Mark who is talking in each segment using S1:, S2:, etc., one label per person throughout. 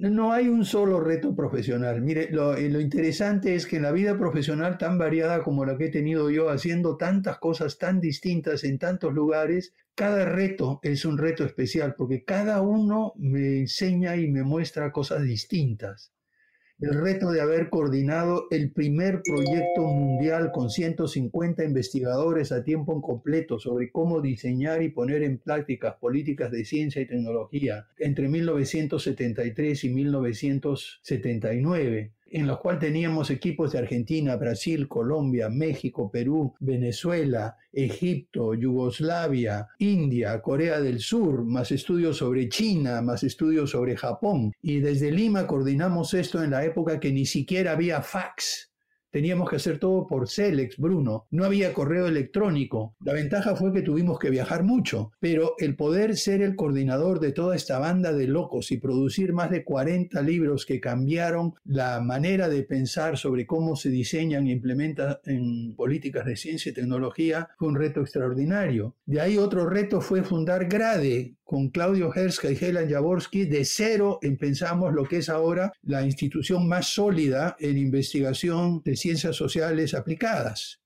S1: No hay un solo reto profesional. Mire, lo, eh, lo, interesante es que en la vida profesional tan variada como la que he tenido yo, haciendo tantas cosas tan distintas en tantos lugares, cada reto es un reto especial porque cada uno me enseña y me muestra cosas distintas el reto de haber coordinado el primer proyecto mundial con 150 investigadores a tiempo completo sobre cómo diseñar y poner en práctica políticas de ciencia y tecnología entre 1973 y 1979 en los cuales teníamos equipos de Argentina, Brasil, Colombia, México, Perú, Venezuela, Egipto, Yugoslavia, India, Corea del Sur, más estudios sobre China, más estudios sobre Japón. Y desde Lima coordinamos esto en la época que ni siquiera había fax. Teníamos que hacer todo por Celex, Bruno. No había correo electrónico. La ventaja fue que tuvimos que viajar mucho, pero el poder ser el coordinador de toda esta banda de locos y producir más de 40 libros que cambiaron la manera de pensar sobre cómo se diseñan e implementan en políticas de ciencia y tecnología fue un reto extraordinario. De ahí otro reto fue fundar GRADE, con Claudio Herska y Helen Jaworski, de cero pensamos lo que es ahora la institución más sólida en investigación de ciencias sociales aplicadas.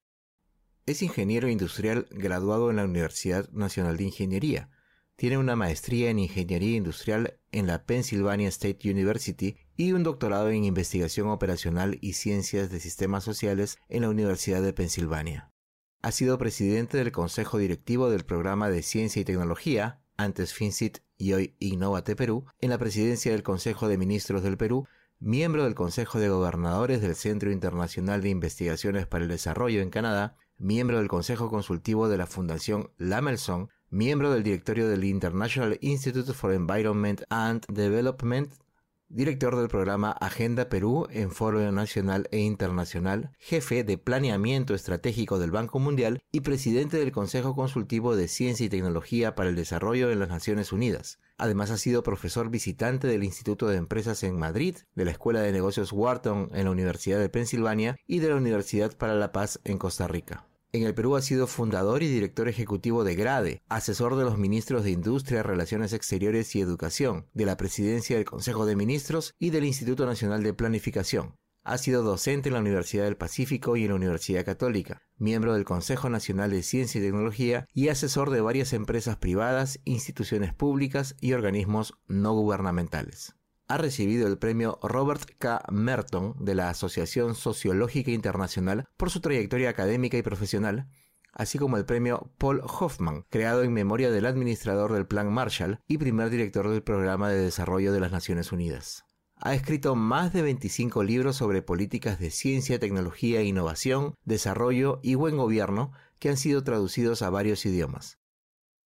S2: Es ingeniero industrial graduado en la Universidad Nacional de Ingeniería. Tiene una maestría en Ingeniería Industrial en la Pennsylvania State University y un doctorado en Investigación Operacional y Ciencias de Sistemas Sociales en la Universidad de Pensilvania. Ha sido presidente del Consejo Directivo del Programa de Ciencia y Tecnología antes FinCit y hoy Innovate Perú, en la presidencia del Consejo de Ministros del Perú, miembro del Consejo de Gobernadores del Centro Internacional de Investigaciones para el Desarrollo en Canadá, miembro del Consejo Consultivo de la Fundación Lamelson, miembro del directorio del International Institute for Environment and Development director del programa Agenda Perú en Foro Nacional e Internacional, jefe de Planeamiento Estratégico del Banco Mundial y presidente del Consejo Consultivo de Ciencia y Tecnología para el Desarrollo en las Naciones Unidas. Además ha sido profesor visitante del Instituto de Empresas en Madrid, de la Escuela de Negocios Wharton en la Universidad de Pensilvania y de la Universidad para la Paz en Costa Rica. En el Perú ha sido fundador y director ejecutivo de GRADE, asesor de los ministros de Industria, Relaciones Exteriores y Educación, de la Presidencia del Consejo de Ministros y del Instituto Nacional de Planificación. Ha sido docente en la Universidad del Pacífico y en la Universidad Católica, miembro del Consejo Nacional de Ciencia y Tecnología y asesor de varias empresas privadas, instituciones públicas y organismos no gubernamentales ha recibido el premio Robert K. Merton de la Asociación Sociológica Internacional por su trayectoria académica y profesional, así como el premio Paul Hoffman, creado en memoria del administrador del Plan Marshall y primer director del Programa de Desarrollo de las Naciones Unidas. Ha escrito más de 25 libros sobre políticas de ciencia, tecnología, innovación, desarrollo y buen gobierno que han sido traducidos a varios idiomas.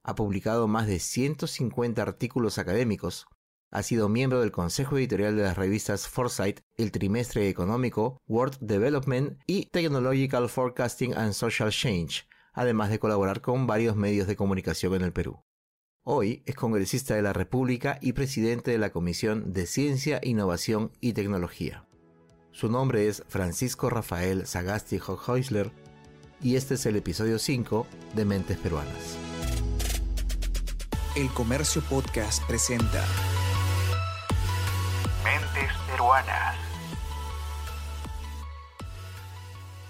S2: Ha publicado más de 150 artículos académicos, ha sido miembro del consejo editorial de las revistas Foresight, El Trimestre Económico, World Development y Technological Forecasting and Social Change, además de colaborar con varios medios de comunicación en el Perú. Hoy es congresista de la República y presidente de la Comisión de Ciencia, Innovación y Tecnología. Su nombre es Francisco Rafael Sagasti Hochhäusler y este es el episodio 5 de Mentes Peruanas.
S3: El Comercio Podcast presenta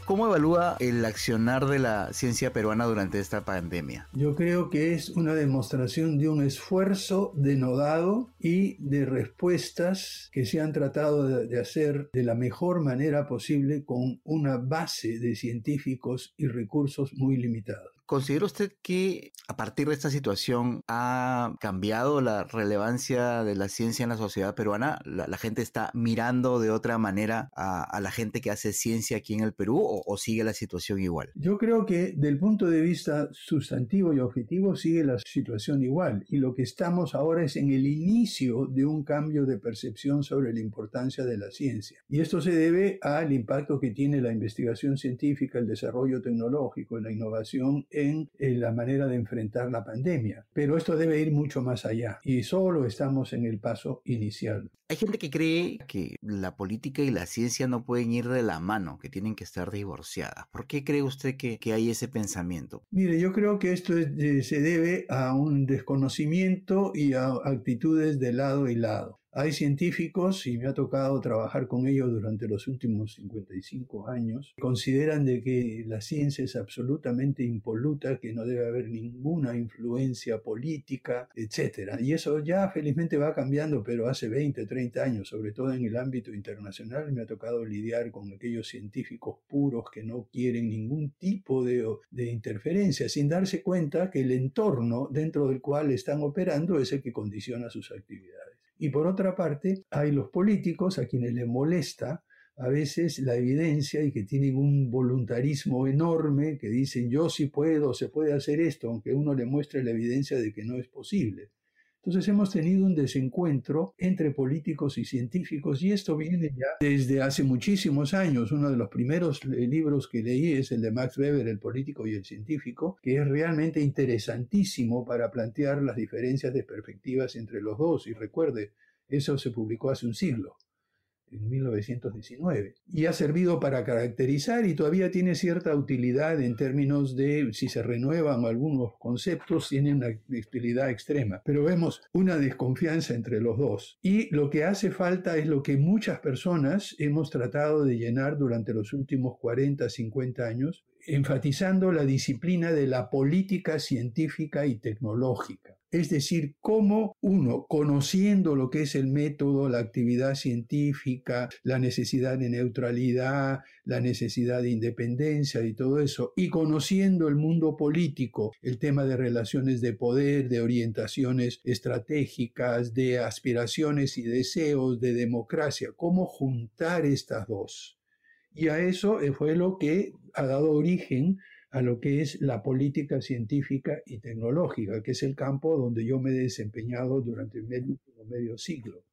S2: ¿Cómo evalúa el accionar de la ciencia peruana durante esta pandemia?
S1: Yo creo que es una demostración de un esfuerzo denodado y de respuestas que se han tratado de hacer de la mejor manera posible con una base de científicos y recursos muy limitados.
S2: ¿Considera usted que a partir de esta situación ha cambiado la relevancia de la ciencia en la sociedad peruana? ¿La, gente está mirando de otra manera a, la gente que hace ciencia aquí en el Perú o, sigue la situación igual?
S1: Yo creo que del punto de vista sustantivo y objetivo sigue la situación igual y lo que estamos ahora es en el inicio de un cambio de percepción sobre la importancia de la ciencia. Y esto se debe al impacto que tiene la investigación científica, el desarrollo tecnológico, la innovación en, la manera de enfrentar la pandemia. Pero esto debe ir mucho más allá y solo estamos en el paso inicial.
S2: Hay gente que cree que la política y la ciencia no pueden ir de la mano, que tienen que estar divorciadas. ¿Por qué cree usted que, hay ese pensamiento?
S1: Mire, yo creo que esto eh, se debe a un desconocimiento y a actitudes de lado y lado. Hay científicos, y me ha tocado trabajar con ellos durante los últimos 55 años, consideran de que la ciencia es absolutamente impoluta, que no debe haber ninguna influencia política, etc. Y eso ya felizmente va cambiando, pero hace 20, 30 años, sobre todo en el ámbito internacional, me ha tocado lidiar con aquellos científicos puros que no quieren ningún tipo de, de interferencia, sin darse cuenta que el entorno dentro del cual están operando es el que condiciona sus actividades. Y por otra parte, hay los políticos a quienes les molesta a veces la evidencia y que tienen un voluntarismo enorme, que dicen yo sí puedo, se puede hacer esto, aunque uno le muestre la evidencia de que no es posible. Entonces hemos tenido un desencuentro entre políticos y científicos y esto viene ya desde hace muchísimos años. Uno de los primeros libros que leí es el de Max Weber, El político y el científico, que es realmente interesantísimo para plantear las diferencias de perspectivas entre los dos. Y recuerde, eso se publicó hace un siglo en 1919 y ha servido para caracterizar y todavía tiene cierta utilidad en términos de si se renuevan algunos conceptos, tiene una utilidad extrema. Pero vemos una desconfianza entre los dos y lo que hace falta es lo que muchas personas hemos tratado de llenar durante los últimos 40, 50 años, enfatizando la disciplina de la política científica y tecnológica. Es decir, cómo uno, conociendo lo que es el método, la actividad científica, la necesidad de neutralidad, la necesidad de independencia y todo eso, y conociendo el mundo político, el tema de relaciones de poder, de orientaciones estratégicas, de aspiraciones y deseos, de democracia, cómo juntar estas dos. Y a eso fue lo que ha dado origen a lo que es la política científica y tecnológica, que es el campo donde yo me he desempeñado durante el medio, medio siglo.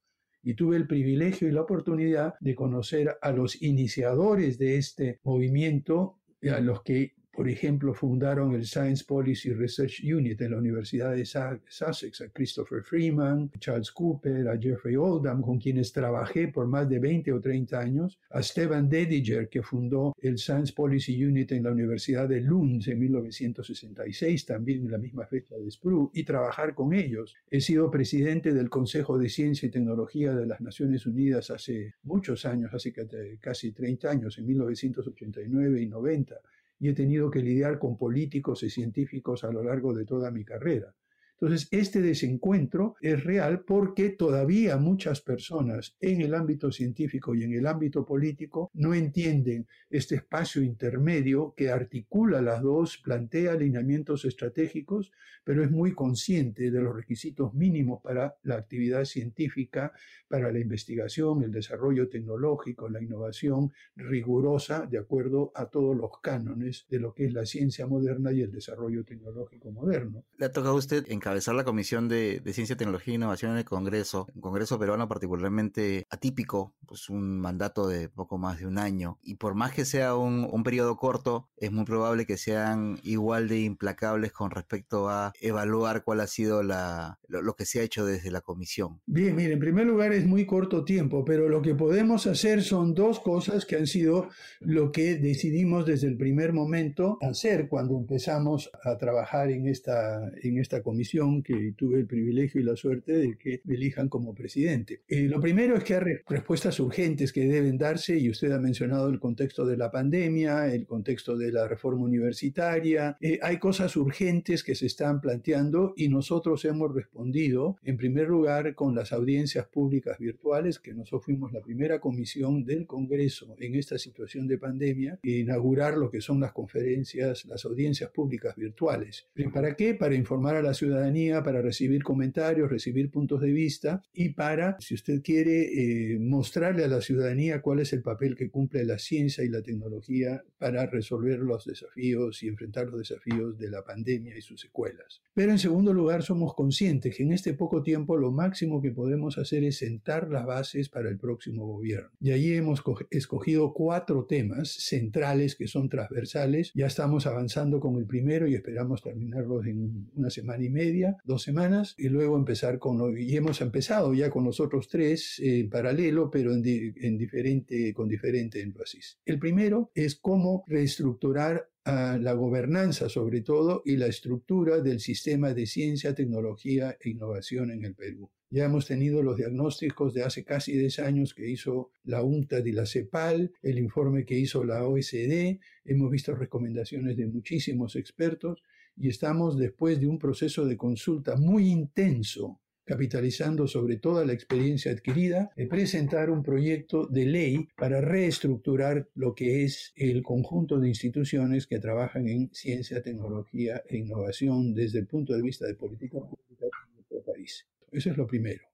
S1: Y tuve el privilegio y la oportunidad de conocer a los iniciadores de este movimiento, a los que por ejemplo, fundaron el Science Policy Research Unit en la Universidad de Sussex, a Christopher Freeman, Charles Cooper, a Jeffrey Oldham, con quienes trabajé por más de 20 o 30 años, a Stephen Dediger, que fundó el Science Policy Unit en la Universidad de Lund en 1966, también en la misma fecha de Spru, y trabajar con ellos. He sido presidente del Consejo de Ciencia y Tecnología de las Naciones Unidas hace muchos años, hace casi 30 años, en 1989 y 90 y he tenido que lidiar con políticos y científicos a lo largo de toda mi carrera. Entonces, este desencuentro es real porque todavía muchas personas en el ámbito científico y en el ámbito político no entienden este espacio intermedio que articula las dos, plantea alineamientos estratégicos, pero es muy consciente de los requisitos mínimos para la actividad científica, para la investigación, el desarrollo tecnológico, la innovación rigurosa de acuerdo a todos los cánones de lo que es la ciencia moderna y el desarrollo tecnológico moderno.
S2: Le toca a usted encabezar la Comisión de, Ciencia, Tecnología e Innovación en el Congreso, un Congreso peruano particularmente atípico, pues un mandato de poco más de un año. Y por más que sea un, un periodo corto, es muy probable que sean igual de implacables con respecto a evaluar cuál ha sido la, lo, que se ha hecho desde la Comisión.
S1: Bien, mire, en primer lugar es muy corto tiempo, pero lo que podemos hacer son dos cosas que han sido lo que decidimos desde el primer momento hacer cuando empezamos a trabajar en esta, en esta comisión que tuve el privilegio y la suerte de que me elijan como presidente. Eh, lo primero es que hay respuestas urgentes que deben darse y usted ha mencionado el contexto de la pandemia, el contexto de la reforma universitaria. Eh, hay cosas urgentes que se están planteando y nosotros hemos respondido, en primer lugar, con las audiencias públicas virtuales, que nosotros fuimos la primera comisión del Congreso en esta situación de pandemia, e inaugurar lo que son las conferencias, las audiencias públicas virtuales. ¿Para qué? Para informar a la ciudadanía para recibir comentarios, recibir puntos de vista y para, si usted quiere, eh, mostrarle a la ciudadanía cuál es el papel que cumple la ciencia y la tecnología para resolver los desafíos y enfrentar los desafíos de la pandemia y sus secuelas. Pero en segundo lugar, somos conscientes que en este poco tiempo lo máximo que podemos hacer es sentar las bases para el próximo gobierno. Y allí hemos escogido cuatro temas centrales que son transversales. Ya estamos avanzando con el primero y esperamos terminarlos en una semana y media dos semanas, y luego empezar con, y hemos empezado ya con los otros tres en paralelo, pero en, en diferente, con diferente énfasis. El primero es cómo reestructurar la gobernanza sobre todo y la estructura del sistema de ciencia, tecnología e innovación en el Perú. Ya hemos tenido los diagnósticos de hace casi 10 años que hizo la UNCTAD y la CEPAL, el informe que hizo la OSD, hemos visto recomendaciones de muchísimos expertos y estamos después de un proceso de consulta muy intenso capitalizando sobre toda la experiencia adquirida, de presentar un proyecto de ley para reestructurar lo que es el conjunto de instituciones que trabajan en ciencia, tecnología e innovación desde el punto de vista de política pública en nuestro país. Eso es lo primero.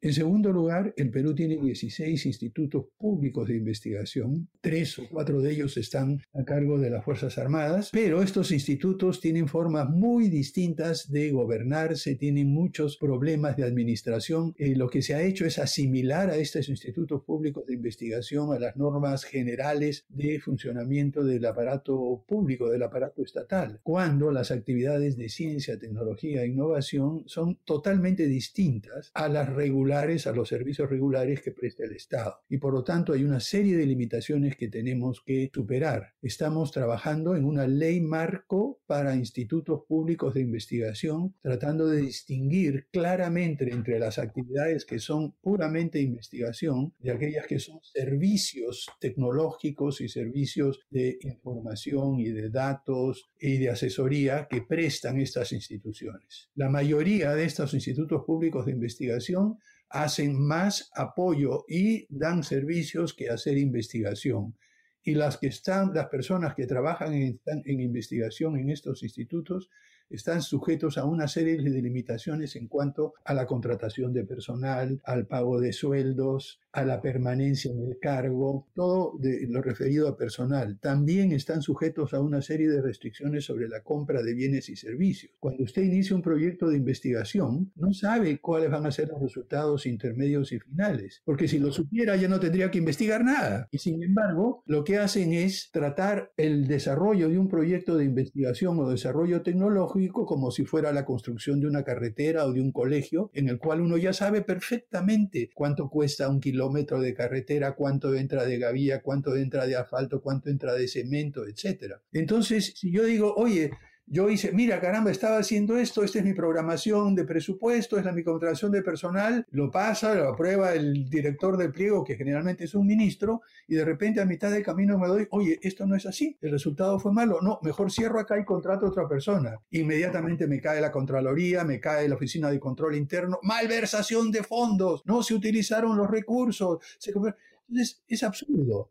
S1: En segundo lugar, el Perú tiene 16 institutos públicos de investigación, tres o cuatro de ellos están a cargo de las Fuerzas Armadas, pero estos institutos tienen formas muy distintas de gobernarse, tienen muchos problemas de administración. Eh, lo que se ha hecho es asimilar a estos institutos públicos de investigación a las normas generales de funcionamiento del aparato público, del aparato estatal, cuando las actividades de ciencia, tecnología e innovación son totalmente distintas a las regulaciones a los servicios regulares que presta el Estado. Y por lo tanto hay una serie de limitaciones que tenemos que superar. Estamos trabajando en una ley marco para institutos públicos de investigación, tratando de distinguir claramente entre las actividades que son puramente investigación de aquellas que son servicios tecnológicos y servicios de información y de datos y de asesoría que prestan estas instituciones. La mayoría de estos institutos públicos de investigación hacen más apoyo y dan servicios que hacer investigación. Y las que están, las personas que trabajan en, en investigación en estos institutos están sujetos a una serie de limitaciones en cuanto a la contratación de personal, al pago de sueldos, a la permanencia en el cargo, todo de lo referido a personal. También están sujetos a una serie de restricciones sobre la compra de bienes y servicios. Cuando usted inicia un proyecto de investigación, no sabe cuáles van a ser los resultados intermedios y finales, porque si lo supiera ya no tendría que investigar nada. Y sin embargo, lo que hacen es tratar el desarrollo de un proyecto de investigación o desarrollo tecnológico como si fuera la construcción de una carretera o de un colegio, en el cual uno ya sabe perfectamente cuánto cuesta un kilómetro kilómetro de carretera, cuánto entra de gavía, cuánto entra de asfalto, cuánto entra de cemento, etc. Entonces, si yo digo, oye, yo hice, mira, caramba, estaba haciendo esto, esta es mi programación de presupuesto, es mi contratación de personal, lo pasa, lo aprueba el director del pliego, que generalmente es un ministro, y de repente a mitad del camino me doy, oye, esto no es así, el resultado fue malo, no, mejor cierro acá y contrato a otra persona. Inmediatamente me cae la Contraloría, me cae la Oficina de Control Interno, malversación de fondos, no se utilizaron los recursos. Entonces, es absurdo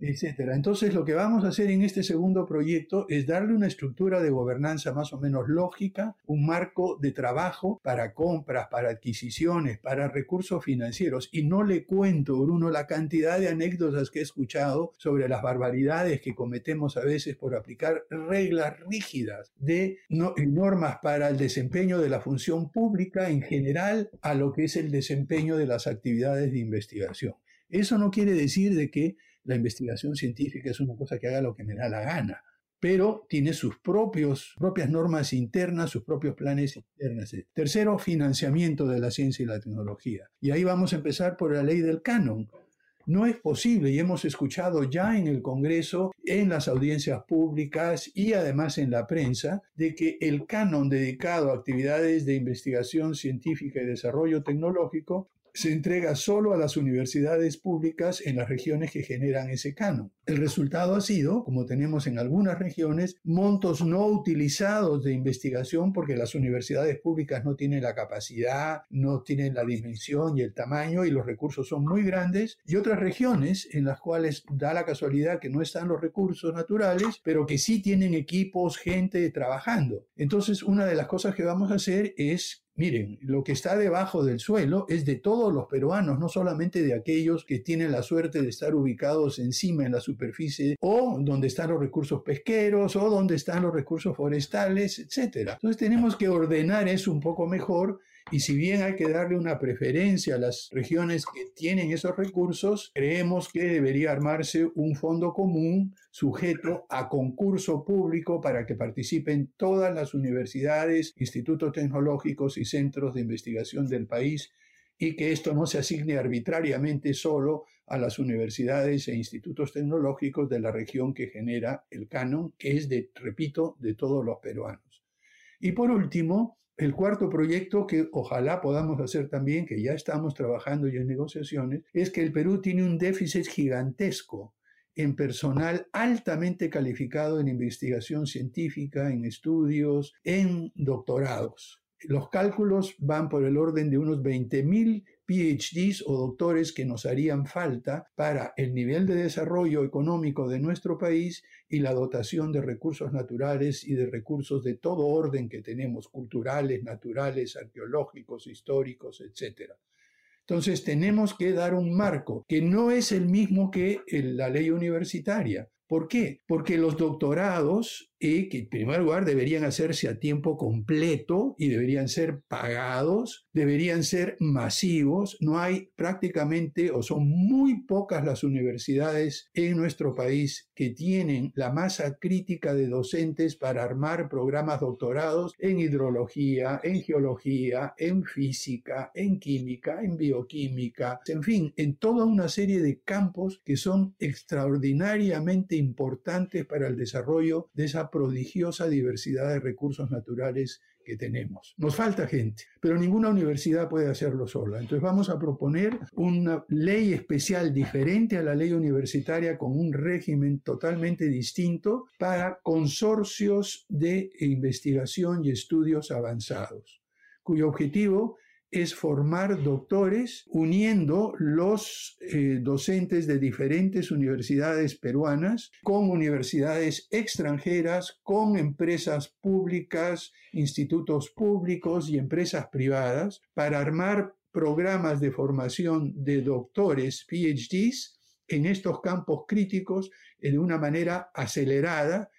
S1: etcétera. Entonces, lo que vamos a hacer en este segundo proyecto es darle una estructura de gobernanza más o menos lógica, un marco de trabajo para compras, para adquisiciones, para recursos financieros. Y no le cuento, Bruno, la cantidad de anécdotas que he escuchado sobre las barbaridades que cometemos a veces por aplicar reglas rígidas de normas para el desempeño de la función pública en general a lo que es el desempeño de las actividades de investigación. Eso no quiere decir de que la investigación científica es una cosa que haga lo que me da la gana, pero tiene sus propios, propias normas internas, sus propios planes internos. Tercero, financiamiento de la ciencia y la tecnología. Y ahí vamos a empezar por la ley del canon. No es posible, y hemos escuchado ya en el Congreso, en las audiencias públicas y además en la prensa, de que el canon dedicado a actividades de investigación científica y desarrollo tecnológico se entrega solo a las universidades públicas en las regiones que generan ese canon. El resultado ha sido, como tenemos en algunas regiones, montos no utilizados de investigación porque las universidades públicas no tienen la capacidad, no tienen la dimensión y el tamaño y los recursos son muy grandes, y otras regiones en las cuales da la casualidad que no están los recursos naturales, pero que sí tienen equipos, gente trabajando. Entonces, una de las cosas que vamos a hacer es Miren, lo que está debajo del suelo es de todos los peruanos, no solamente de aquellos que tienen la suerte de estar ubicados encima en la superficie o donde están los recursos pesqueros o donde están los recursos forestales, etc. Entonces tenemos que ordenar eso un poco mejor y si bien hay que darle una preferencia a las regiones que tienen esos recursos, creemos que debería armarse un fondo común sujeto a concurso público para que participen todas las universidades, institutos tecnológicos y centros de investigación del país y que esto no se asigne arbitrariamente solo a las universidades e institutos tecnológicos de la región que genera el canon, que es de, repito, de todos los peruanos. Y por último, El cuarto proyecto que ojalá podamos hacer también, que ya estamos trabajando y en negociaciones, es que el Perú tiene un déficit gigantesco en personal altamente calificado en investigación científica, en estudios, en doctorados. Los cálculos van por el orden de unos 20.000 PhDs o doctores que nos harían falta para el nivel de desarrollo económico de nuestro país y la dotación de recursos naturales y de recursos de todo orden que tenemos, culturales, naturales, arqueológicos, históricos, etc. Entonces tenemos que dar un marco que no es el mismo que la ley universitaria. ¿Por qué? Porque los doctorados y que en primer lugar deberían hacerse a tiempo completo y deberían ser pagados, deberían ser masivos. No hay prácticamente o son muy pocas las universidades en nuestro país que tienen la masa crítica de docentes para armar programas doctorados en hidrología, en geología, en física, en química, en bioquímica, en fin, en toda una serie de campos que son extraordinariamente importantes para el desarrollo de esa prodigiosa diversidad de recursos naturales que tenemos. Nos falta gente, pero ninguna universidad puede hacerlo sola. Entonces vamos a proponer una ley especial diferente a la ley universitaria con un régimen totalmente distinto para consorcios de investigación y estudios avanzados, cuyo objetivo es formar doctores uniendo los eh, docentes de diferentes universidades peruanas con universidades extranjeras, con empresas públicas, institutos públicos y empresas privadas para armar programas de formación de doctores, PhDs, en estos campos críticos de una manera acelerada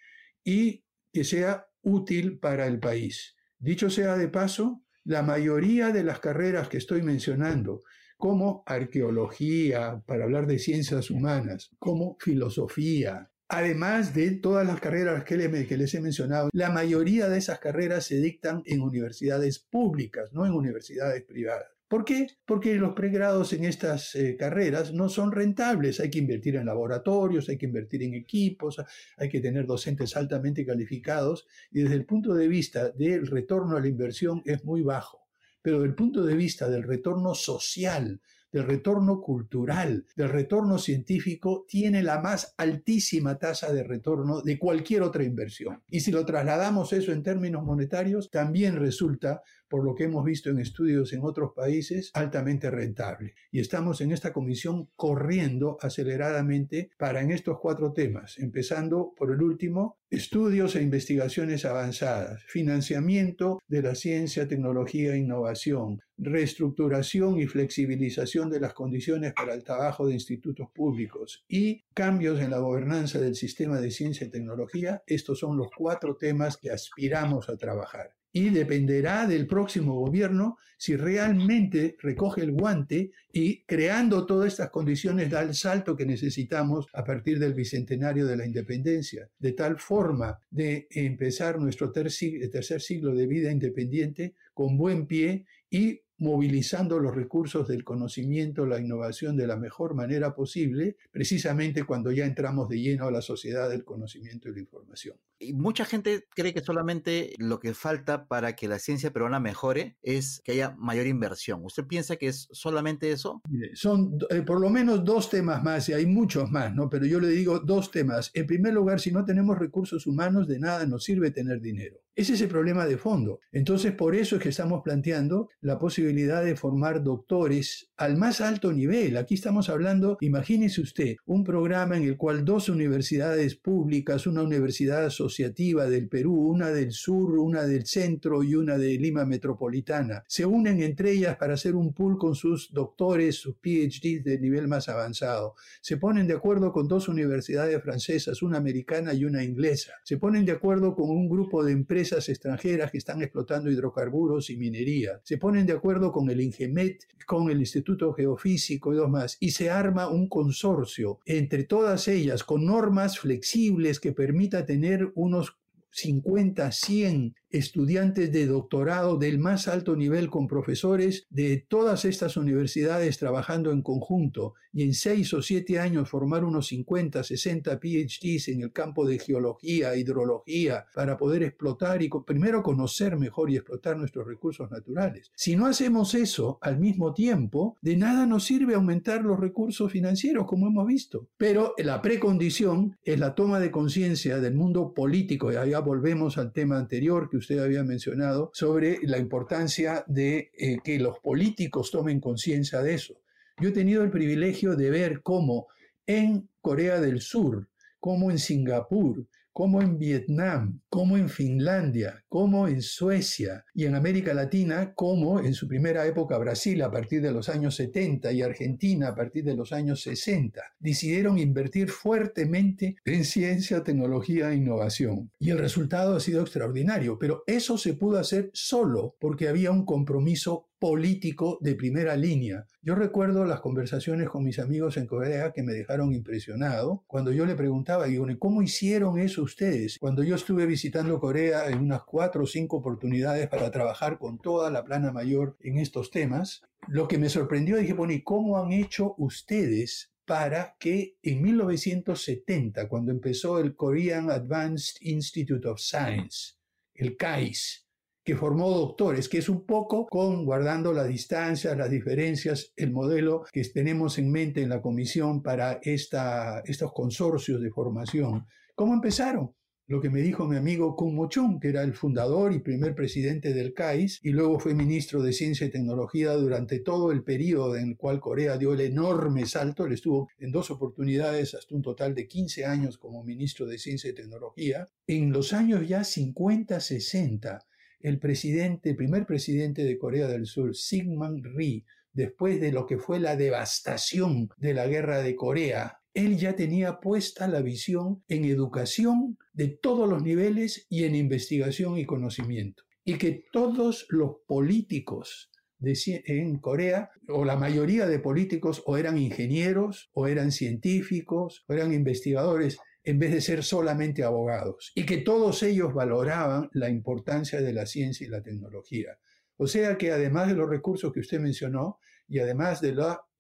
S1: y que sea útil para el país. Dicho sea de paso, la mayoría de las carreras que estoy mencionando, como arqueología, para hablar de ciencias humanas, como filosofía, además de todas las carreras que, les he mencionado, la mayoría de esas carreras se dictan en universidades públicas, no en universidades privadas. ¿Por qué? Porque los pregrados en estas eh, carreras no son rentables. Hay que invertir en laboratorios, hay que invertir en equipos, hay que tener docentes altamente calificados y desde el punto de vista del retorno a la inversión es muy bajo. Pero desde el punto de vista del retorno social, del retorno cultural, del retorno científico, tiene la más altísima tasa de retorno de cualquier otra inversión. Y si lo trasladamos eso en términos monetarios, también resulta por lo que hemos visto en estudios en otros países, altamente rentable. Y estamos en esta comisión corriendo aceleradamente para en estos cuatro temas, empezando por el último, estudios e investigaciones avanzadas, financiamiento de la ciencia, tecnología e innovación, reestructuración y flexibilización de las condiciones para el trabajo de institutos públicos y cambios en la gobernanza del sistema de ciencia y tecnología, estos son los cuatro temas que aspiramos a trabajar y dependerá del próximo gobierno si realmente recoge el guante y creando todas estas condiciones da el salto que necesitamos a partir del bicentenario de la independencia, de tal forma de empezar nuestro tercer siglo de vida independiente con buen pie y movilizando los recursos del conocimiento, la innovación de la mejor manera posible, precisamente cuando ya entramos de lleno a la sociedad del conocimiento y la información.
S2: Y mucha gente cree que solamente lo que falta para que la ciencia peruana mejore es que haya mayor inversión. ¿Usted piensa que es solamente eso?
S1: Son eh, por lo menos dos temas más, y hay muchos más, ¿no? Pero yo le digo dos temas. En primer lugar, si no tenemos recursos humanos, de nada nos sirve tener dinero. Ese es el problema de fondo. Entonces, por eso es que estamos planteando la posibilidad de formar doctores al más alto nivel. Aquí estamos hablando, imagínese usted, un programa en el cual dos universidades públicas, una universidad asociativa del Perú, una del sur, una del centro y una de Lima Metropolitana, se unen entre ellas para hacer un pool con sus doctores, sus PhDs de nivel más avanzado. Se ponen de acuerdo con dos universidades francesas, una americana y una inglesa. Se ponen de acuerdo con un grupo de empresas extranjeras que están explotando hidrocarburos y minería. Se ponen de acuerdo con el INGEMET, con el Instituto Geofísico y dos más, y se arma un consorcio entre todas ellas con normas flexibles que permita tener unos 50, 100 estudiantes de doctorado del más alto nivel con profesores de todas estas universidades trabajando en conjunto y en seis o siete años formar unos 50, 60 PhDs en el campo de geología, hidrología, para poder explotar y primero conocer mejor y explotar nuestros recursos naturales. Si no hacemos eso al mismo tiempo, de nada nos sirve aumentar los recursos financieros, como hemos visto. Pero la precondición es la toma de conciencia del mundo político, y allá volvemos al tema anterior que usted había mencionado, sobre la importancia de eh, que los políticos tomen conciencia de eso. Yo he tenido el privilegio de ver cómo en Corea del Sur, como en Singapur, como en Vietnam, como en Finlandia, como en Suecia y en América Latina, como en su primera época Brasil a partir de los años 70 y Argentina a partir de los años 60, decidieron invertir fuertemente en ciencia, tecnología e innovación. Y el resultado ha sido extraordinario, pero eso se pudo hacer solo porque había un compromiso político de primera línea. Yo recuerdo las conversaciones con mis amigos en Corea que me dejaron impresionado cuando yo le preguntaba, y ¿cómo hicieron eso ustedes? Cuando yo estuve visitando Corea en unas cuatro o cinco oportunidades para trabajar con toda la plana mayor en estos temas, lo que me sorprendió, dije, bueno, ¿y cómo han hecho ustedes para que en 1970, cuando empezó el Korean Advanced Institute of Science, el CAIS, que formó doctores, que es un poco con guardando la distancia, las diferencias, el modelo que tenemos en mente en la comisión para esta, estos consorcios de formación. ¿Cómo empezaron? Lo que me dijo mi amigo Kun Mochung, que era el fundador y primer presidente del CAIS, y luego fue ministro de Ciencia y Tecnología durante todo el periodo en el cual Corea dio el enorme salto. Él estuvo en dos oportunidades, hasta un total de 15 años como ministro de Ciencia y Tecnología. En los años ya 50, 60, el presidente, primer presidente de Corea del Sur, Syngman Rhee, después de lo que fue la devastación de la guerra de Corea, él ya tenía puesta la visión en educación de todos los niveles y en investigación y conocimiento. Y que todos los políticos en Corea, o la mayoría de políticos, o eran ingenieros, o eran científicos, o eran investigadores, en vez de ser solamente abogados, y que todos ellos valoraban la importancia de la ciencia y la tecnología. O sea que además de los recursos que usted mencionó y además del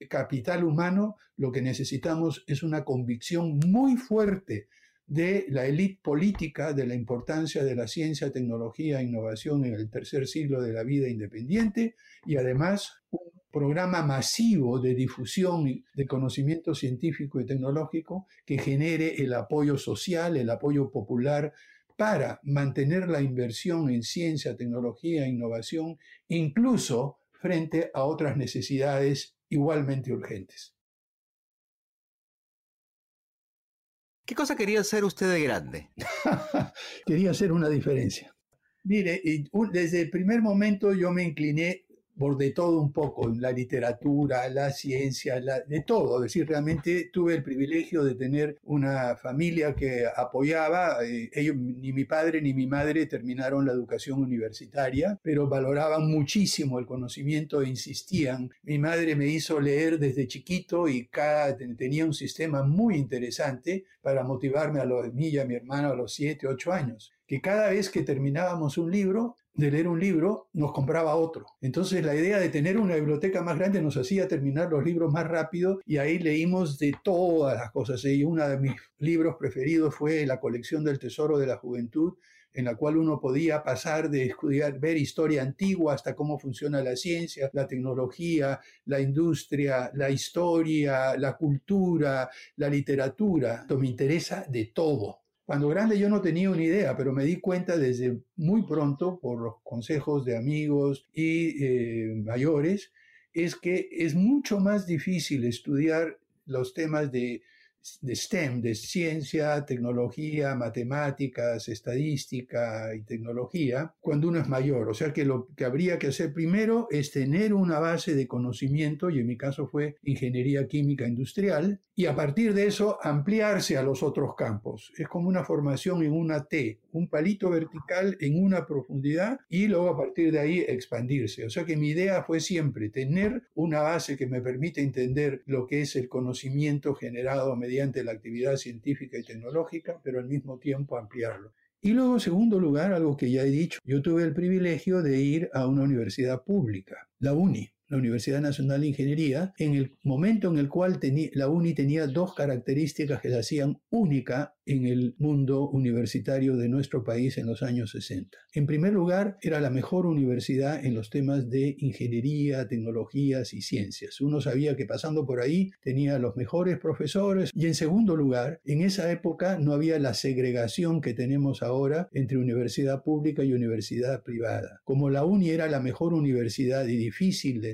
S1: capital humano, lo que necesitamos es una convicción muy fuerte de la élite política de la importancia de la ciencia, tecnología e innovación en el tercer siglo de la vida independiente y además programa masivo de difusión de conocimiento científico y tecnológico que genere el apoyo social, el apoyo popular para mantener la inversión en ciencia, tecnología e innovación, incluso frente a otras necesidades igualmente urgentes.
S2: ¿Qué cosa quería hacer usted de grande?
S1: quería hacer una diferencia. Mire, desde el primer momento yo me incliné por de todo un poco, la literatura, la ciencia, de todo. Es decir, realmente tuve el privilegio de tener una familia que apoyaba. Eh, ellos, ni mi padre ni mi madre terminaron la educación universitaria, pero valoraban muchísimo el conocimiento e insistían. Mi madre me hizo leer desde chiquito y cada, tenía un sistema muy interesante para motivarme a, los, mí y a mi hermano a los 7, 8 años que cada vez que terminábamos un libro, de leer un libro, nos compraba otro. Entonces la idea de tener una biblioteca más grande nos hacía terminar los libros más rápido y ahí leímos de todas las cosas. Y uno de mis libros preferidos fue La colección del tesoro de la juventud, en la cual uno podía pasar de estudiar, ver historia antigua hasta cómo funciona la ciencia, la tecnología, la industria, la historia, la cultura, la literatura. Esto me interesa de todo. Cuando grande yo no tenía una idea, pero me di cuenta desde muy pronto, por los consejos de amigos y eh, mayores, es que es mucho más difícil estudiar los temas de de STEM, de ciencia, tecnología, matemáticas, estadística y tecnología, cuando uno es mayor. O sea que lo que habría que hacer primero es tener una base de conocimiento, y en mi caso fue ingeniería química industrial, y a partir de eso ampliarse a los otros campos. Es como una formación en una T, un palito vertical en una profundidad y luego a partir de ahí expandirse. O sea que mi idea fue siempre tener una base que me permite entender lo que es el conocimiento generado mediante la actividad científica y tecnológica, pero al mismo tiempo ampliarlo. Y luego, en segundo lugar, algo que ya he dicho, yo tuve el privilegio de ir a una universidad pública, la UNI la Universidad Nacional de Ingeniería, en el momento en el cual la UNI tenía dos características que la hacían única en el mundo universitario de nuestro país en los años 60. En primer lugar, era la mejor universidad en los temas de ingeniería, tecnologías y ciencias. Uno sabía que pasando por ahí tenía los mejores profesores y en segundo lugar, en esa época no había la segregación que tenemos ahora entre universidad pública y universidad privada. Como la UNI era la mejor universidad y difícil de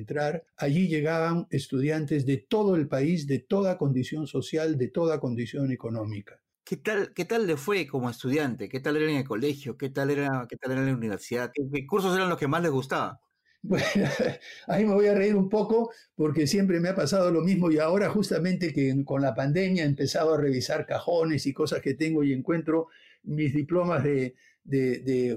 S1: allí llegaban estudiantes de todo el país, de toda condición social, de toda condición económica.
S2: ¿Qué tal, ¿Qué tal le fue como estudiante? ¿Qué tal era en el colegio? ¿Qué tal era, qué tal era en la universidad? ¿Qué, cursos eran los que más les gustaba?
S1: Bueno, ahí me voy a reír un poco porque siempre me ha pasado lo mismo y ahora justamente que con la pandemia he empezado a revisar cajones y cosas que tengo y encuentro mis diplomas de,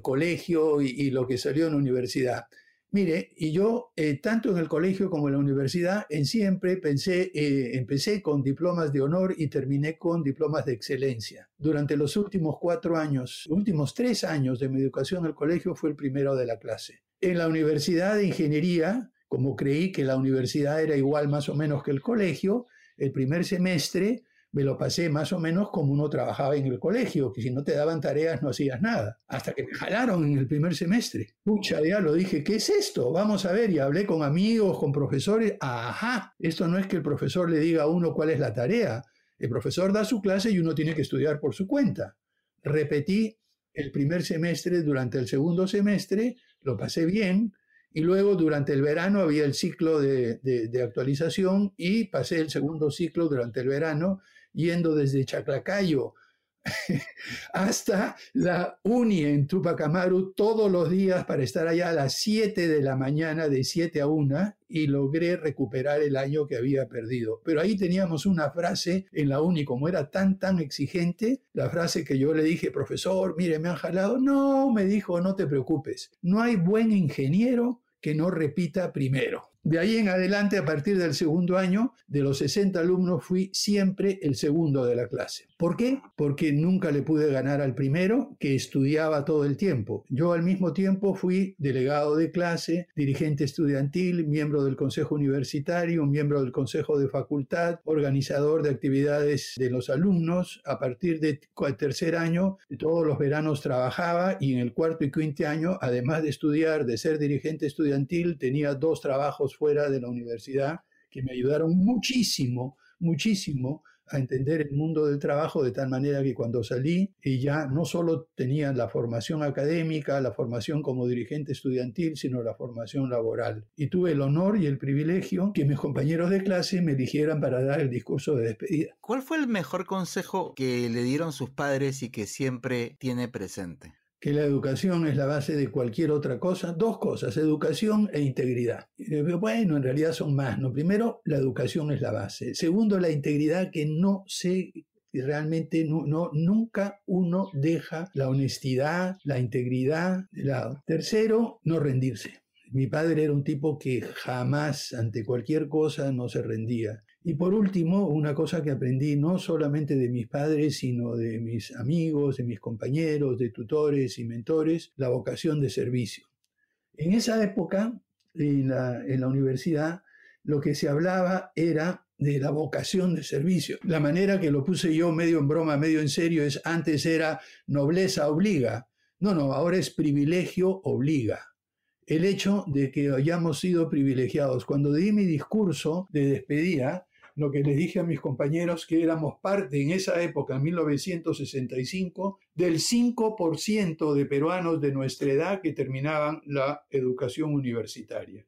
S1: colegio y, lo que salió en la universidad. Mire, y yo, eh, tanto en el colegio como en la universidad, en siempre pensé, eh, empecé con diplomas de honor y terminé con diplomas de excelencia. Durante los últimos cuatro años, últimos tres años de mi educación en el colegio fue el primero de la clase. En la universidad de ingeniería, como creí que la universidad era igual más o menos que el colegio, el primer semestre me lo pasé más o menos como uno trabajaba en el colegio, que si no te daban tareas no hacías nada, hasta que me jalaron en el primer semestre. Pucha, ya lo dije, ¿qué es esto? Vamos a ver, y hablé con amigos, con profesores, ajá, esto no es que el profesor le diga a uno cuál es la tarea, el profesor da su clase y uno tiene que estudiar por su cuenta. Repetí el primer semestre durante el segundo semestre, lo pasé bien, y luego durante el verano había el ciclo de, de, actualización y pasé el segundo ciclo durante el verano yendo desde Chaclacayo hasta la Uni en Tupac Amaru todos los días para estar allá a las 7 de la mañana, de 7 a 1, y logré recuperar el año que había perdido. Pero ahí teníamos una frase en la Uni, como era tan, tan exigente, la frase que yo le dije, profesor, mire, me han jalado. No, me dijo, no te preocupes, no hay buen ingeniero que no repita primero. De ahí en adelante, a partir del segundo año, de los 60 alumnos, fui siempre el segundo de la clase. ¿Por qué? Porque nunca le pude ganar al primero, que estudiaba todo el tiempo. Yo al mismo tiempo fui delegado de clase, dirigente estudiantil, miembro del consejo universitario, miembro del consejo de facultad, organizador de actividades de los alumnos. A partir del tercer año, todos los veranos trabajaba y en el cuarto y quinto año, además de estudiar, de ser dirigente estudiantil, tenía dos trabajos fuera de la universidad que me ayudaron muchísimo, muchísimo a entender el mundo del trabajo de tal manera que cuando salí y ya no solo tenía la formación académica, la formación como dirigente estudiantil, sino la formación laboral. Y tuve el honor y el privilegio que mis compañeros de clase me eligieran para dar el discurso de despedida.
S2: ¿Cuál fue el mejor consejo que le dieron sus padres y que siempre tiene presente?
S1: Que la educación es la base de cualquier otra cosa. Dos cosas, educación e integridad. Bueno, en realidad son más. ¿no? Primero, la educación es la base. Segundo, la integridad que no se realmente no, no, nunca uno deja la honestidad, la integridad de lado. Tercero, no rendirse. Mi padre era un tipo que jamás ante cualquier cosa no se rendía. Y por último, una cosa que aprendí no solamente de mis padres, sino de mis amigos, de mis compañeros, de tutores y mentores, la vocación de servicio. En esa época, en la, en la universidad, lo que se hablaba era de la vocación de servicio. La manera que lo puse yo medio en broma, medio en serio, es antes era nobleza obliga. No, no, ahora es privilegio obliga el hecho de que hayamos sido privilegiados. Cuando di mi discurso de despedida, lo que les dije a mis compañeros que éramos parte en esa época, en 1965, del 5% de peruanos de nuestra edad que terminaban la educación universitaria.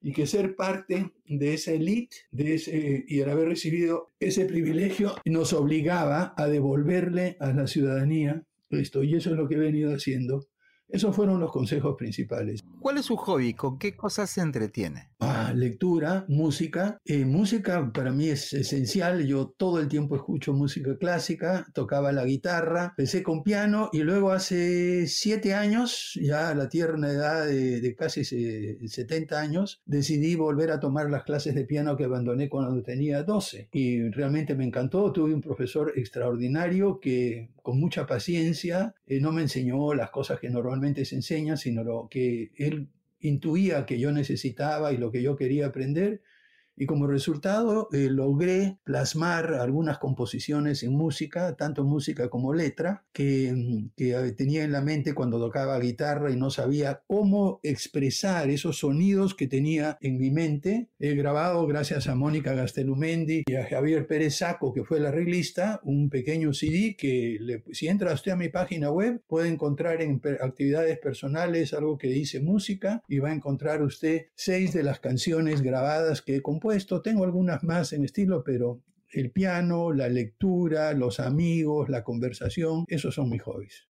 S1: Y que ser parte de esa élite y el haber recibido ese privilegio nos obligaba a devolverle a la ciudadanía esto. Y eso es lo que he venido haciendo Esos fueron los consejos principales.
S4: ¿Cuál es su hobby? ¿Con qué cosas se entretiene?
S1: Ah, lectura, música. Eh, música para mí es esencial. Yo todo el tiempo escucho música clásica, tocaba la guitarra, empecé con piano y luego hace siete años, ya a la tierna edad de, de casi 70 años, decidí volver a tomar las clases de piano que abandoné cuando tenía 12. Y realmente me encantó. Tuve un profesor extraordinario que con mucha paciencia eh, no me enseñó las cosas que normalmente se enseñan, sino lo que él intuía que yo necesitaba y lo que yo quería aprender y como resultado eh, logré plasmar algunas composiciones en música, tanto música como letra, que, mm, que, eh, tenía en la mente cuando tocaba guitarra y no sabía cómo expresar esos sonidos que tenía en mi mente. He grabado, gracias a Mónica Gastelumendi y a Javier Pérez Saco, que fue el arreglista, un pequeño CD que le, si entra usted a mi página web puede encontrar en actividades personales algo que dice música y va a encontrar usted seis de las canciones grabadas que he compuesto esto, tengo algunas más en estilo, pero el piano, la lectura, los amigos, la conversación, esos son mis hobbies.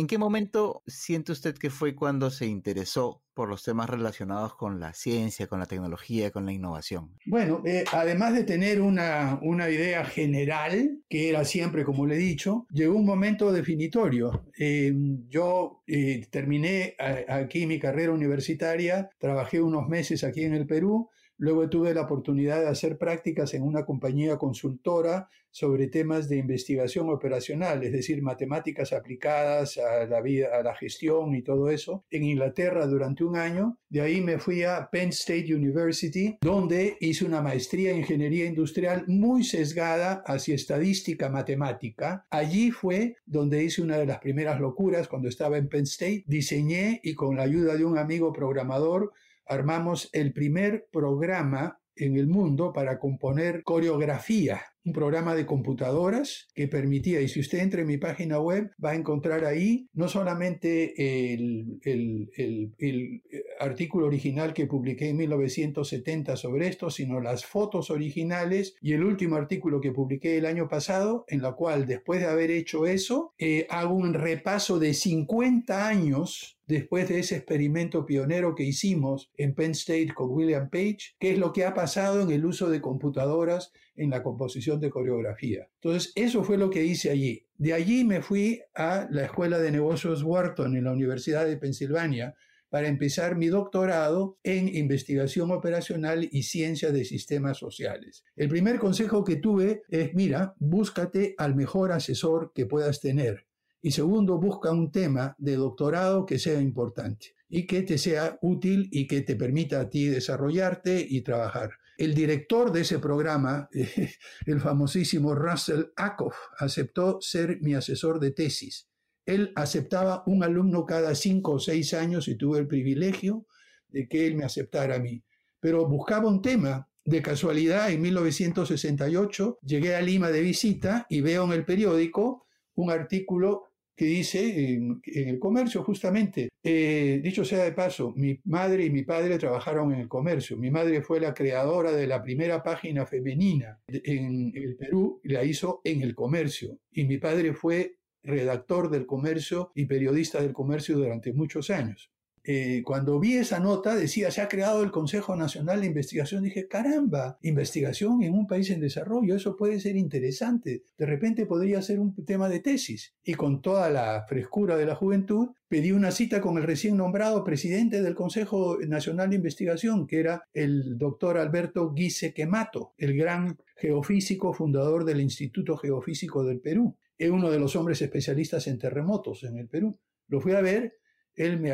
S4: ¿En qué momento siente usted que fue cuando se interesó por los temas relacionados con la ciencia, con la tecnología, con la innovación?
S1: Bueno, eh, además de tener una, una, idea general, que era siempre, como le he dicho, llegó un momento definitorio. Eh, yo eh, terminé aquí mi carrera universitaria, trabajé unos meses aquí en el Perú, Luego tuve la oportunidad de hacer prácticas en una compañía consultora sobre temas de investigación operacional, es decir, matemáticas aplicadas a la vida, a la gestión y todo eso, en Inglaterra durante un año. De ahí me fui a Penn State University, donde hice una maestría en ingeniería industrial muy sesgada hacia estadística matemática. Allí fue donde hice una de las primeras locuras cuando estaba en Penn State. Diseñé y con la ayuda de un amigo programador armamos el primer programa en el mundo para componer coreografía un programa de computadoras que permitía, y si usted entra en mi página web, va a encontrar ahí no solamente el, el, artículo original que publiqué en 1970 sobre esto, sino las fotos originales y el último artículo que publiqué el año pasado, en la cual después de haber hecho eso, eh, hago un repaso de 50 años después de ese experimento pionero que hicimos en Penn State con William Page, qué es lo que ha pasado en el uso de computadoras en la composición de coreografía. Entonces, eso fue lo que hice allí. De allí me fui a la Escuela de Negocios Wharton en la Universidad de Pensilvania para empezar mi doctorado en investigación operacional y ciencia de sistemas sociales. El primer consejo que tuve es, mira, búscate al mejor asesor que puedas tener. Y segundo, busca un tema de doctorado que sea importante y que te sea útil y que te permita a ti desarrollarte y trabajar. El director de ese programa, el famosísimo Russell Ackoff, aceptó ser mi asesor de tesis. Él aceptaba un alumno cada cinco o seis años y tuve el privilegio de que él me aceptara a mí. Pero buscaba un tema. De casualidad, en 1968 llegué a Lima de visita y veo en el periódico un artículo que dice en, el comercio justamente, eh, dicho sea de paso, mi madre y mi padre trabajaron en el comercio. Mi madre fue la creadora de la primera página femenina en el Perú, la hizo en el comercio. Y mi padre fue redactor del comercio y periodista del comercio durante muchos años. Eh, cuando vi esa nota, decía, se ha creado el Consejo Nacional de Investigación, dije, caramba, investigación en un país en desarrollo, eso puede ser interesante. De repente podría ser un tema de tesis. Y con toda la frescura de la juventud, pedí una cita con el recién nombrado presidente del Consejo Nacional de Investigación, que era el doctor Alberto Guise Quemato, el gran geofísico fundador del Instituto Geofísico del Perú. Es uno de los hombres especialistas en terremotos en el Perú. Lo fui a ver él me,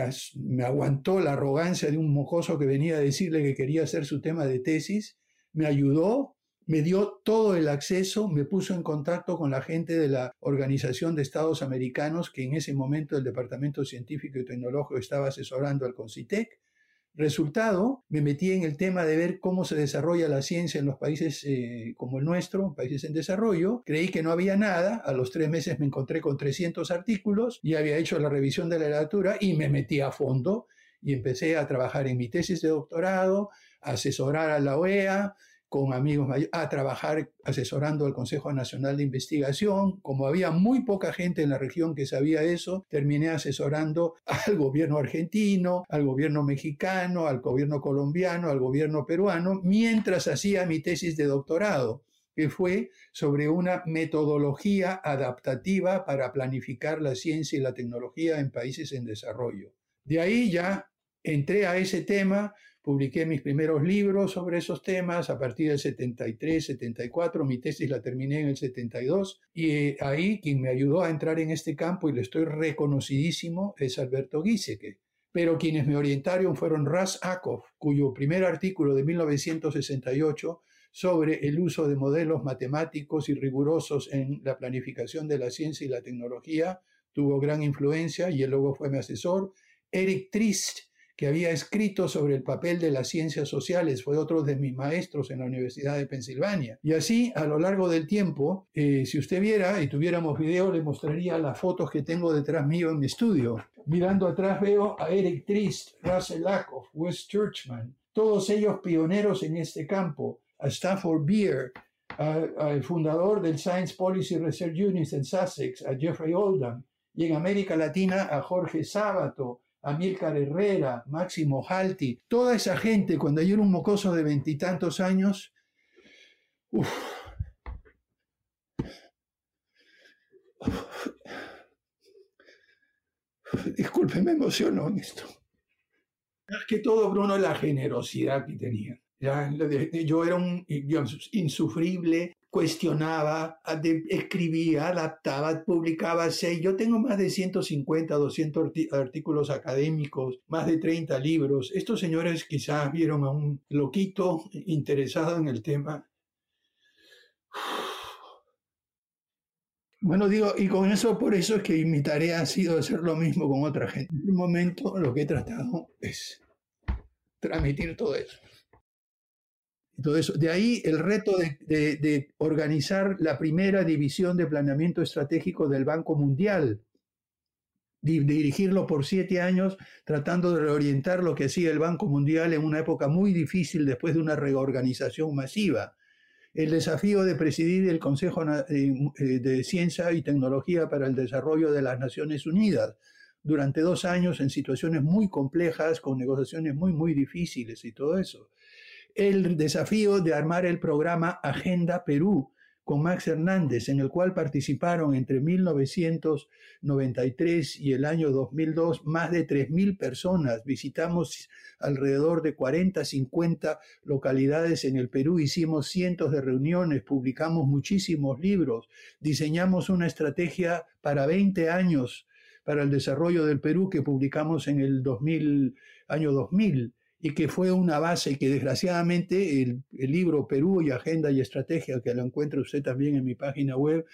S1: aguantó la arrogancia de un mocoso que venía a decirle que quería hacer su tema de tesis, me ayudó, me dio todo el acceso, me puso en contacto con la gente de la Organización de Estados Americanos, que en ese momento el Departamento Científico y Tecnológico estaba asesorando al CONCITEC, Resultado, me metí en el tema de ver cómo se desarrolla la ciencia en los países eh, como el nuestro, países en desarrollo. Creí que no había nada. A los tres meses me encontré con 300 artículos y había hecho la revisión de la literatura y me metí a fondo y empecé a trabajar en mi tesis de doctorado, asesorar a la OEA, con amigos a trabajar asesorando al Consejo Nacional de Investigación. Como había muy poca gente en la región que sabía eso, terminé asesorando al gobierno argentino, al gobierno mexicano, al gobierno colombiano, al gobierno peruano, mientras hacía mi tesis de doctorado que fue sobre una metodología adaptativa para planificar la ciencia y la tecnología en países en desarrollo. De ahí ya entré a ese tema, publiqué mis primeros libros sobre esos temas a partir del 73, 74, mi tesis la terminé en el 72 y eh, ahí quien me ayudó a entrar en este campo y le estoy reconocidísimo es Alberto Giesecke. Pero quienes me orientaron fueron Ras Akov, cuyo primer artículo de 1968 sobre el uso de modelos matemáticos y rigurosos en la planificación de la ciencia y la tecnología tuvo gran influencia y él luego fue mi asesor. Eric Trist, que había escrito sobre el papel de las ciencias sociales, fue otro de mis maestros en la Universidad de Pensilvania. Y así, a lo largo del tiempo, eh, si usted viera y tuviéramos video, le mostraría las fotos que tengo detrás mío en mi estudio. Mirando atrás veo a Eric Trist, Russell Lakoff, Wes Churchman, todos ellos pioneros en este campo, a Stafford Beer, al fundador del Science Policy Research Unit en Sussex, a Jeffrey Oldham, y en América Latina a Jorge Sábato, Amílcar Herrera, Máximo Halti, toda esa gente, cuando yo era un mocoso de veintitantos años, disculpe, me emocionó en esto. Es que todo, Bruno, la generosidad que tenía. yo era un insufrible, cuestionaba, escribía, adaptaba, publicaba seis. Yo tengo más de 150, 200 artículos académicos, más de 30 libros. Estos señores quizás vieron a un loquito interesado en el tema. Bueno, digo, y con eso, por eso es que mi tarea ha sido hacer lo mismo con otra gente. En un momento lo que he tratado es transmitir todo eso. De ahí el reto de, organizar la primera división de planeamiento estratégico del Banco Mundial, dirigirlo por siete años, tratando de reorientar lo que hacía el Banco Mundial en una época muy difícil después de una reorganización masiva. El desafío de presidir el Consejo eh, de Ciencia y Tecnología para el Desarrollo de las Naciones Unidas durante dos años en situaciones muy complejas, con negociaciones muy, muy difíciles y todo eso el desafío de armar el programa Agenda Perú con Max Hernández, en el cual participaron entre 1993 y el año 2002 más de 3.000 personas. Visitamos alrededor de 40, 50 localidades en el Perú, hicimos cientos de reuniones, publicamos muchísimos libros, diseñamos una estrategia para 20 años para el desarrollo del Perú que publicamos en el 2000, año 2000 y que fue una base que desgraciadamente el, libro Perú y Agenda y Estrategia, que lo encuentra usted también en mi página web,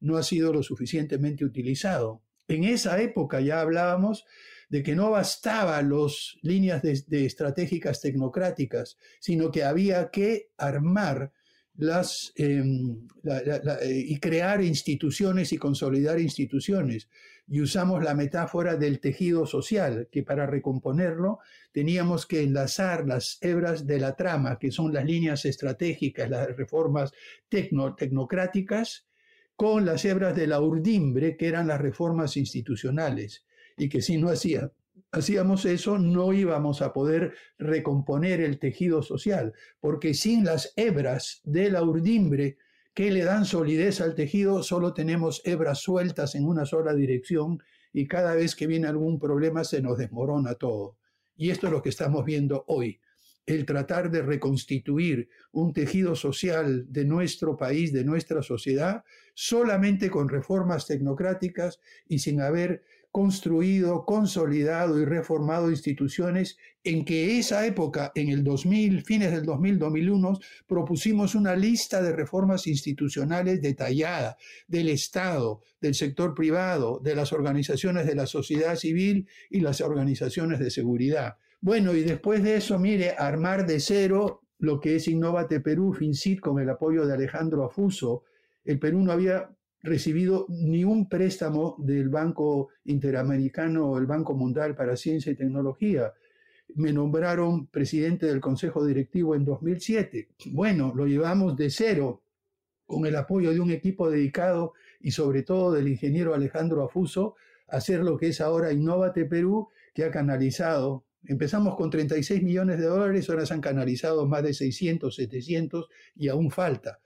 S1: no ha sido lo suficientemente utilizado. En esa época ya hablábamos de que no bastaba las líneas de, estratégicas tecnocráticas, sino que había que armar las, em, eh, y crear instituciones y consolidar instituciones. Y usamos la metáfora del tejido social, que para recomponerlo teníamos que enlazar las hebras de la trama, que son las líneas estratégicas, las reformas tecnocráticas, con las hebras de la urdimbre, que eran las reformas institucionales, y que si no hacía hacíamos eso, no íbamos a poder recomponer el tejido social, porque sin las hebras de la urdimbre que le dan solidez al tejido, solo tenemos hebras sueltas en una sola dirección y cada vez que viene algún problema se nos desmorona todo. Y esto es lo que estamos viendo hoy el tratar de reconstituir un tejido social de nuestro país, de nuestra sociedad, solamente con reformas tecnocráticas y sin haber construido, consolidado y reformado instituciones en que esa época, en el 2000, fines del 2000-2001, propusimos una lista de reformas institucionales detallada del Estado, del sector privado, de las organizaciones de la sociedad civil y las organizaciones de seguridad. Bueno, y después de eso, mire, armar de cero lo que es Innovate Perú, FinCit, con el apoyo de Alejandro Afuso. El Perú no había recibido ni un préstamo del Banco Interamericano o el Banco Mundial para Ciencia y Tecnología. me nombraron presidente del Consejo Directivo en 2007. Bueno, lo llevamos de cero con el apoyo de un equipo dedicado y sobre todo del ingeniero Alejandro Afuso, a hacer lo que es ahora Innovate Perú, que ha canalizado Empezamos con 36 millones de dólares, ahora se han canalizado más de 600, 700 y aún falta.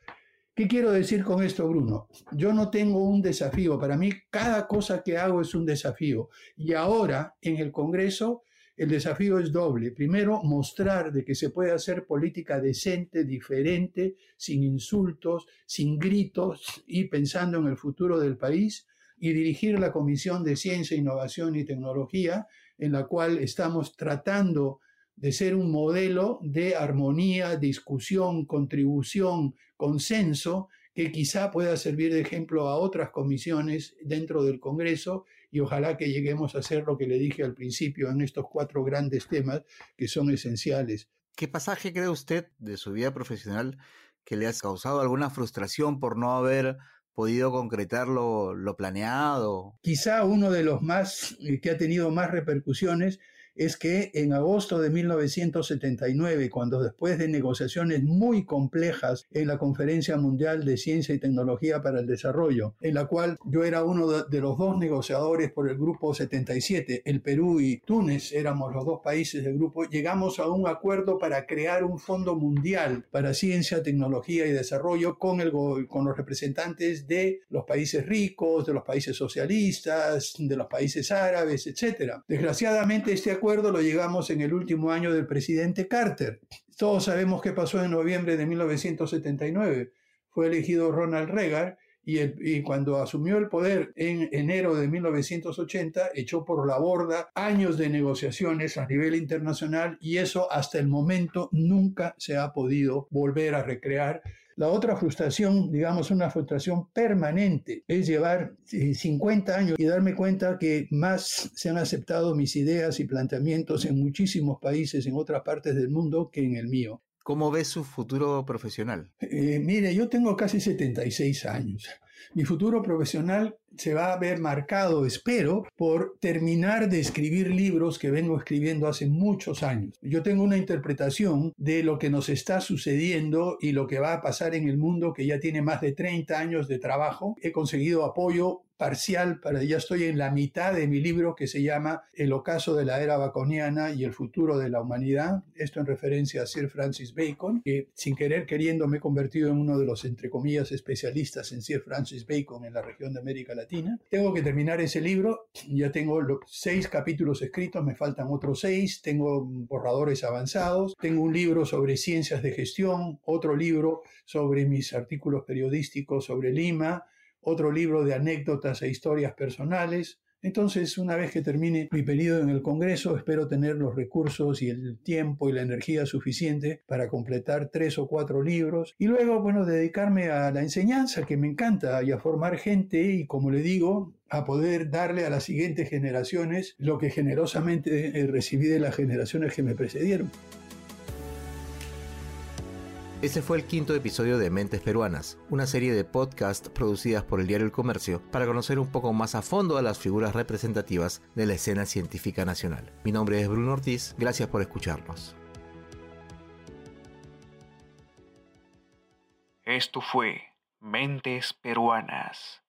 S1: ¿Qué quiero decir con esto, Bruno? Yo no tengo un desafío. Para mí, cada cosa que hago es un desafío. Y ahora, en el Congreso, el desafío es doble. Primero, mostrar de que se puede hacer política decente, diferente, sin insultos, sin gritos y pensando en el futuro del país. Y dirigir la Comisión de Ciencia, Innovación y Tecnología, en la cual estamos tratando de ser un modelo de armonía, discusión, contribución, consenso, que quizá pueda servir de ejemplo a otras comisiones dentro del Congreso y ojalá que lleguemos a hacer lo que le dije al principio en estos cuatro grandes temas que son esenciales.
S4: ¿Qué pasaje cree usted de su vida profesional que le ha causado alguna frustración por no haber podido concretar lo, lo planeado?
S1: Quizá uno de los más eh, que ha tenido más repercusiones es que en agosto de 1979, cuando después de negociaciones muy complejas en la Conferencia Mundial de Ciencia y Tecnología para el Desarrollo, en la cual yo era uno de los dos negociadores por el Grupo 77, el Perú y Túnez éramos los dos países del grupo, llegamos a un acuerdo para crear un fondo mundial para ciencia, tecnología y desarrollo con, el, con los representantes de los países ricos, de los países socialistas, de los países árabes, etc. Desgraciadamente este acuerdo lo llegamos en el último año del presidente Carter. Todos sabemos qué pasó en noviembre de 1979. Fue elegido Ronald Reagan y, y, cuando asumió el poder en enero de 1980 echó por la borda años de negociaciones a nivel internacional y eso hasta el momento nunca se ha podido volver a recrear la otra frustración, digamos una frustración permanente, es llevar 50 eh, años y darme cuenta que más se han aceptado mis ideas y planteamientos en muchísimos países, en otras partes del mundo, que en el mío.
S4: ¿Cómo ves su futuro profesional?
S1: Eh, mire, yo tengo casi 76 años. Mi futuro profesional se va a ver marcado, espero, por terminar de escribir libros que vengo escribiendo hace muchos años. Yo tengo una interpretación de lo que nos está sucediendo y lo que va a pasar en el mundo que ya tiene más de 30 años de trabajo. He conseguido apoyo parcial, para, ya estoy en la mitad de mi libro que se llama El ocaso de la era baconiana y el futuro de la humanidad. Esto en referencia a Sir Francis Bacon, que sin querer queriendo me he convertido en uno de los, entre comillas, especialistas en Sir Francis Bacon en la región de América Latina. Tengo que terminar ese libro, ya tengo seis capítulos escritos, me faltan otros seis, tengo borradores avanzados, tengo un libro sobre ciencias de gestión, otro libro sobre mis artículos periodísticos sobre Lima, otro libro de anécdotas e historias personales. Entonces, una vez que termine mi periodo en el Congreso, espero tener los recursos y el tiempo y la energía suficiente para completar tres o cuatro libros y luego, bueno, dedicarme a la enseñanza, que me encanta, y a formar gente y, como le digo, a poder darle a las siguientes generaciones lo que generosamente recibí de las generaciones que me precedieron.
S2: Este fue el quinto episodio de Mentes Peruanas, una serie de podcasts producidas por el diario El Comercio para conocer un poco más a fondo a las figuras representativas de la escena científica nacional. Mi nombre es Bruno Ortiz, gracias por escucharnos.
S3: Esto fue Mentes Peruanas.